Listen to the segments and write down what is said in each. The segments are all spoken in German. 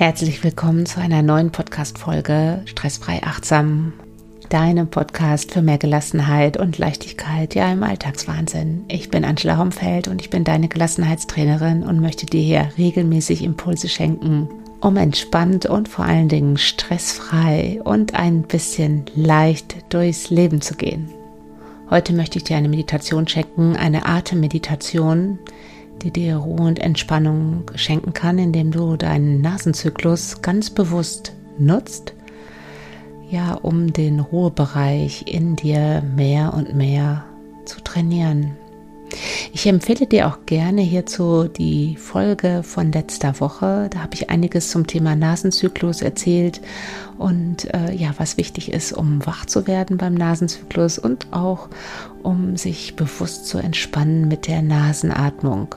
Herzlich willkommen zu einer neuen Podcast-Folge Stressfrei Achtsam. Deinem Podcast für mehr Gelassenheit und Leichtigkeit, ja im Alltagswahnsinn. Ich bin Angela Homfeld und ich bin deine Gelassenheitstrainerin und möchte dir hier regelmäßig Impulse schenken, um entspannt und vor allen Dingen stressfrei und ein bisschen leicht durchs Leben zu gehen. Heute möchte ich dir eine Meditation schenken, eine Atemmeditation, die dir Ruhe und Entspannung schenken kann, indem du deinen Nasenzyklus ganz bewusst nutzt, ja, um den Ruhebereich in dir mehr und mehr zu trainieren. Ich empfehle dir auch gerne hierzu die Folge von letzter Woche. Da habe ich einiges zum Thema Nasenzyklus erzählt und äh, ja, was wichtig ist, um wach zu werden beim Nasenzyklus und auch um sich bewusst zu entspannen mit der Nasenatmung.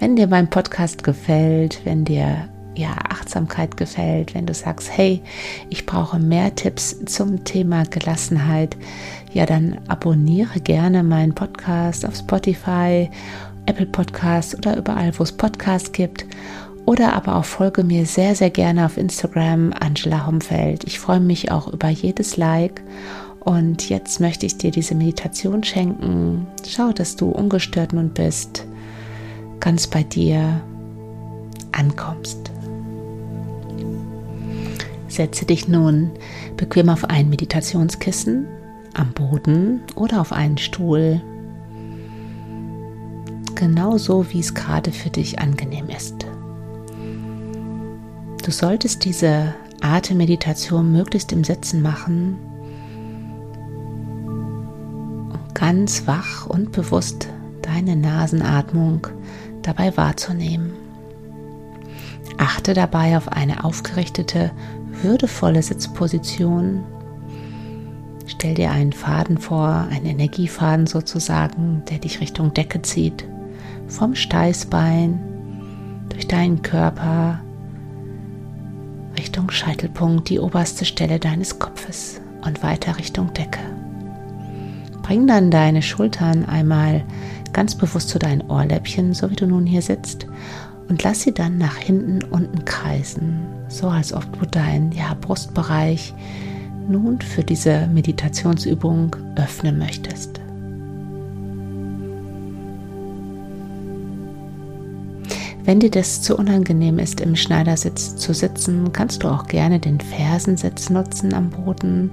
Wenn dir mein Podcast gefällt, wenn dir ja, Achtsamkeit gefällt, wenn du sagst, hey, ich brauche mehr Tipps zum Thema Gelassenheit, ja, dann abonniere gerne meinen Podcast auf Spotify, Apple Podcast oder überall, wo es Podcasts gibt. Oder aber auch folge mir sehr, sehr gerne auf Instagram, Angela Homfeld. Ich freue mich auch über jedes Like. Und jetzt möchte ich dir diese Meditation schenken. Schau, dass du ungestört nun bist ganz bei dir ankommst. Setze dich nun bequem auf ein Meditationskissen am Boden oder auf einen Stuhl, genauso wie es gerade für dich angenehm ist. Du solltest diese Atemmeditation möglichst im Sitzen machen, um ganz wach und bewusst deine Nasenatmung dabei wahrzunehmen. Achte dabei auf eine aufgerichtete, würdevolle Sitzposition. Stell dir einen Faden vor, einen Energiefaden sozusagen, der dich Richtung Decke zieht, vom Steißbein durch deinen Körper Richtung Scheitelpunkt, die oberste Stelle deines Kopfes und weiter Richtung Decke. Bring dann deine Schultern einmal ganz bewusst zu deinen Ohrläppchen, so wie du nun hier sitzt, und lass sie dann nach hinten unten kreisen, so als ob du deinen ja, Brustbereich nun für diese Meditationsübung öffnen möchtest. Wenn dir das zu unangenehm ist, im Schneidersitz zu sitzen, kannst du auch gerne den Fersensitz nutzen am Boden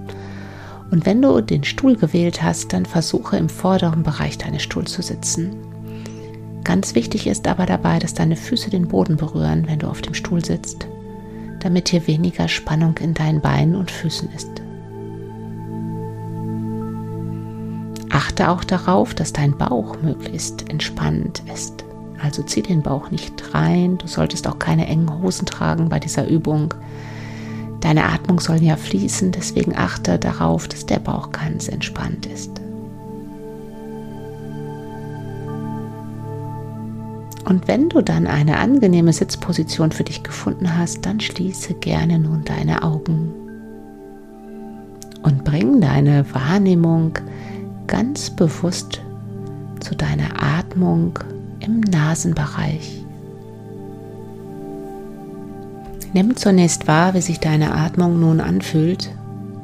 und wenn du den Stuhl gewählt hast, dann versuche im vorderen Bereich deines Stuhls zu sitzen. Ganz wichtig ist aber dabei, dass deine Füße den Boden berühren, wenn du auf dem Stuhl sitzt, damit hier weniger Spannung in deinen Beinen und Füßen ist. Achte auch darauf, dass dein Bauch möglichst entspannt ist. Also zieh den Bauch nicht rein. Du solltest auch keine engen Hosen tragen bei dieser Übung. Deine Atmung soll ja fließen, deswegen achte darauf, dass der Bauch ganz entspannt ist. Und wenn du dann eine angenehme Sitzposition für dich gefunden hast, dann schließe gerne nun deine Augen und bring deine Wahrnehmung ganz bewusst zu deiner Atmung im Nasenbereich. Nimm zunächst wahr, wie sich deine Atmung nun anfühlt,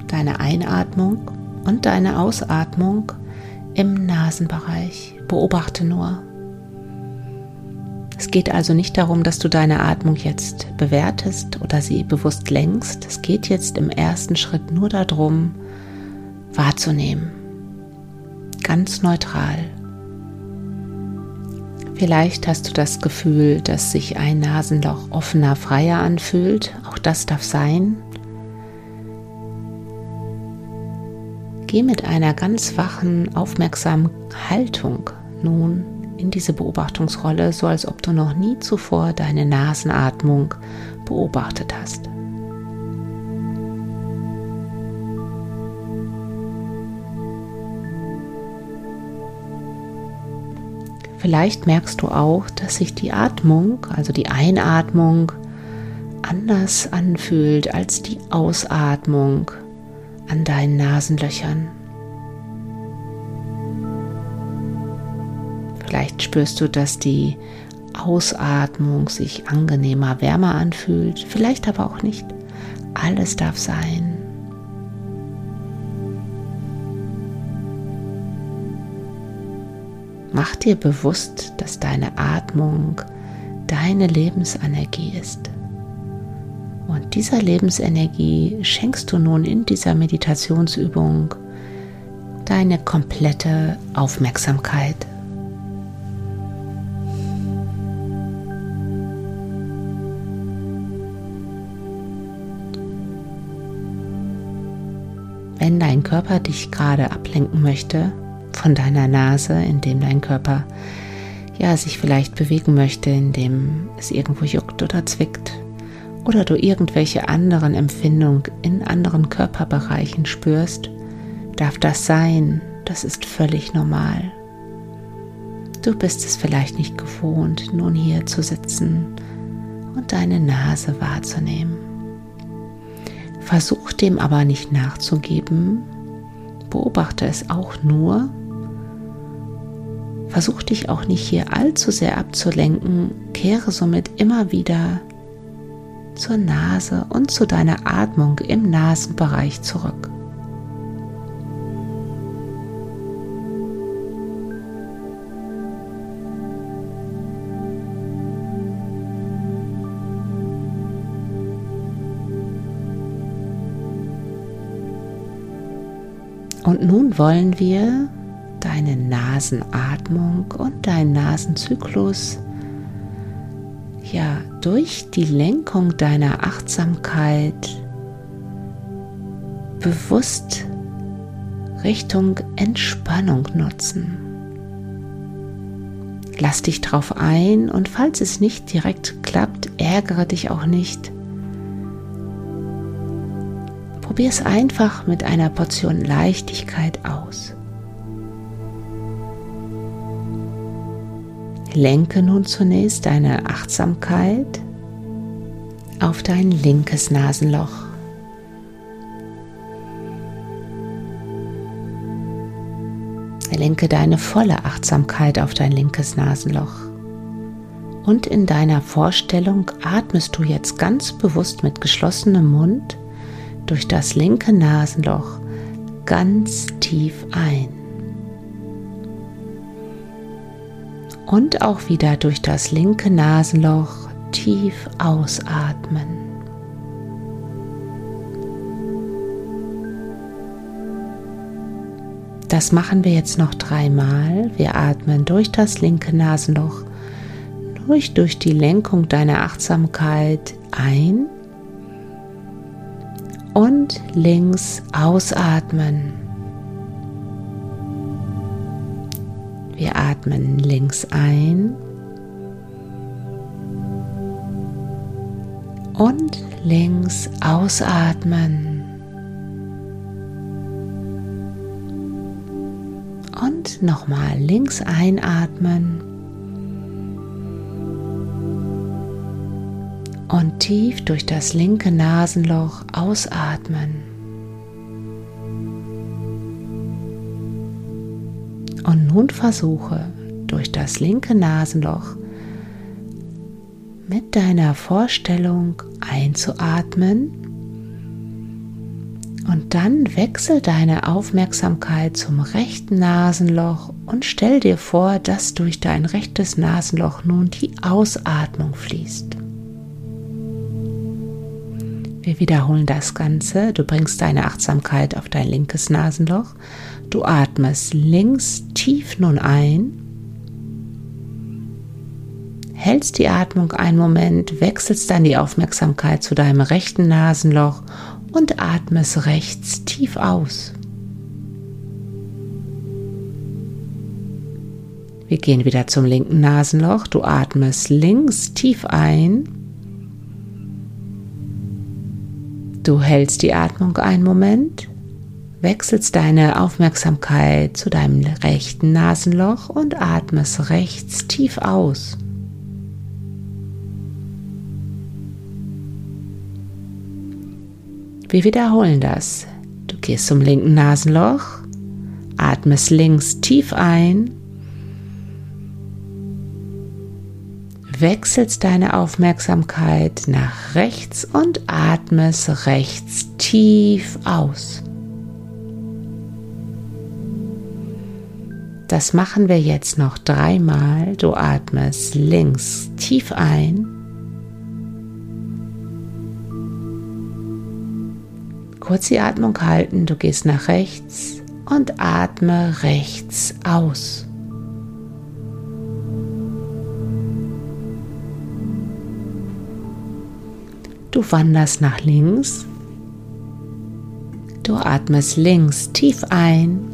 deine Einatmung und deine Ausatmung im Nasenbereich. Beobachte nur. Es geht also nicht darum, dass du deine Atmung jetzt bewertest oder sie bewusst lenkst. Es geht jetzt im ersten Schritt nur darum, wahrzunehmen. Ganz neutral. Vielleicht hast du das Gefühl, dass sich ein Nasenloch offener, freier anfühlt. Auch das darf sein. Geh mit einer ganz wachen, aufmerksamen Haltung nun in diese Beobachtungsrolle, so als ob du noch nie zuvor deine Nasenatmung beobachtet hast. Vielleicht merkst du auch, dass sich die Atmung, also die Einatmung, anders anfühlt als die Ausatmung an deinen Nasenlöchern. Vielleicht spürst du, dass die Ausatmung sich angenehmer, wärmer anfühlt, vielleicht aber auch nicht. Alles darf sein. Mach dir bewusst, dass deine Atmung deine Lebensenergie ist. Und dieser Lebensenergie schenkst du nun in dieser Meditationsübung deine komplette Aufmerksamkeit. Wenn dein Körper dich gerade ablenken möchte von deiner Nase, indem dein Körper ja sich vielleicht bewegen möchte, indem es irgendwo juckt oder zwickt oder du irgendwelche anderen Empfindungen in anderen Körperbereichen spürst, darf das sein. Das ist völlig normal. Du bist es vielleicht nicht gewohnt, nun hier zu sitzen und deine Nase wahrzunehmen. Versuch dem aber nicht nachzugeben, beobachte es auch nur. Versuch dich auch nicht hier allzu sehr abzulenken, kehre somit immer wieder zur Nase und zu deiner Atmung im Nasenbereich zurück. Und nun wollen wir deine Nasenatmung und deinen Nasenzyklus ja durch die Lenkung deiner Achtsamkeit bewusst Richtung Entspannung nutzen. Lass dich drauf ein und falls es nicht direkt klappt, ärgere dich auch nicht. Probier es einfach mit einer Portion Leichtigkeit aus. Lenke nun zunächst deine Achtsamkeit auf dein linkes Nasenloch. Lenke deine volle Achtsamkeit auf dein linkes Nasenloch. Und in deiner Vorstellung atmest du jetzt ganz bewusst mit geschlossenem Mund durch das linke Nasenloch ganz tief ein. Und auch wieder durch das linke Nasenloch tief ausatmen. Das machen wir jetzt noch dreimal. Wir atmen durch das linke Nasenloch, durch, durch die Lenkung deiner Achtsamkeit ein und links ausatmen. Atmen links ein und links ausatmen. Und nochmal links einatmen und tief durch das linke Nasenloch ausatmen. Nun versuche durch das linke Nasenloch mit deiner Vorstellung einzuatmen und dann wechsel deine Aufmerksamkeit zum rechten Nasenloch und stell dir vor, dass durch dein rechtes Nasenloch nun die Ausatmung fließt. Wir wiederholen das Ganze. Du bringst deine Achtsamkeit auf dein linkes Nasenloch. Du atmest links tief nun ein. Hältst die Atmung einen Moment, wechselst dann die Aufmerksamkeit zu deinem rechten Nasenloch und atmest rechts tief aus. Wir gehen wieder zum linken Nasenloch. Du atmest links tief ein Du hältst die Atmung einen Moment, wechselst deine Aufmerksamkeit zu deinem rechten Nasenloch und atmest rechts tief aus. Wir wiederholen das. Du gehst zum linken Nasenloch, atmest links tief ein, wechselst deine Aufmerksamkeit nach rechts und atmest rechts tief aus. Das machen wir jetzt noch dreimal. Du atmest links tief ein. Kurz die Atmung halten, du gehst nach rechts und atme rechts aus. Du wanderst nach links. Du atmest links tief ein.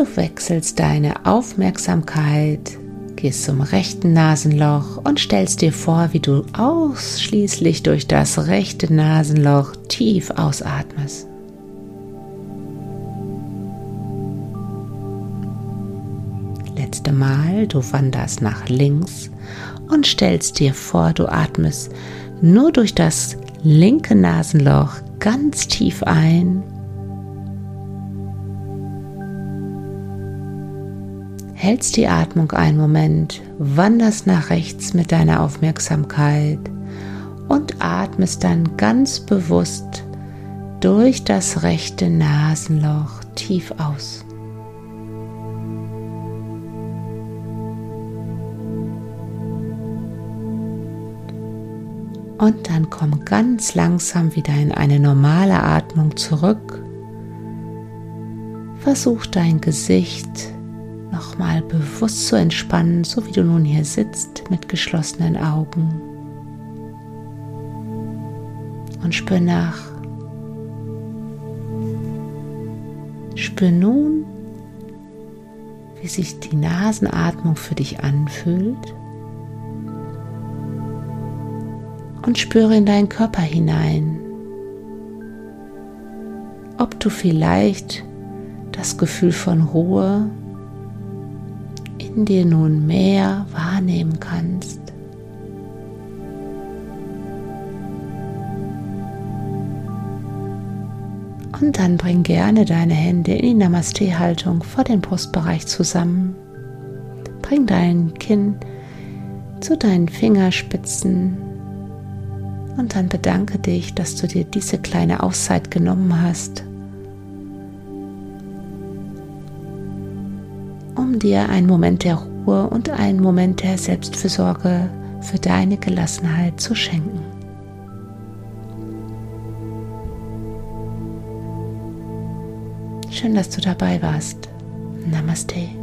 Du wechselst deine Aufmerksamkeit, gehst zum rechten Nasenloch und stellst dir vor, wie du ausschließlich durch das rechte Nasenloch tief ausatmest. Letzte Mal, du wanderst nach links und stellst dir vor, du atmest nur durch das linke Nasenloch ganz tief ein. Hältst die Atmung einen Moment, wanderst nach rechts mit deiner Aufmerksamkeit und atmest dann ganz bewusst durch das rechte Nasenloch tief aus. Und dann komm ganz langsam wieder in eine normale Atmung zurück. Versuch dein Gesicht nochmal bewusst zu entspannen, so wie du nun hier sitzt mit geschlossenen Augen. Und spür nach. Spür nun, wie sich die Nasenatmung für dich anfühlt. und spüre in deinen Körper hinein, ob du vielleicht das Gefühl von Ruhe in dir nun mehr wahrnehmen kannst. Und dann bring gerne deine Hände in die Namaste-Haltung vor den Brustbereich zusammen. Bring dein Kinn zu deinen Fingerspitzen und dann bedanke dich, dass du dir diese kleine Auszeit genommen hast, um dir einen Moment der Ruhe und einen Moment der Selbstfürsorge für deine Gelassenheit zu schenken. Schön, dass du dabei warst. Namaste.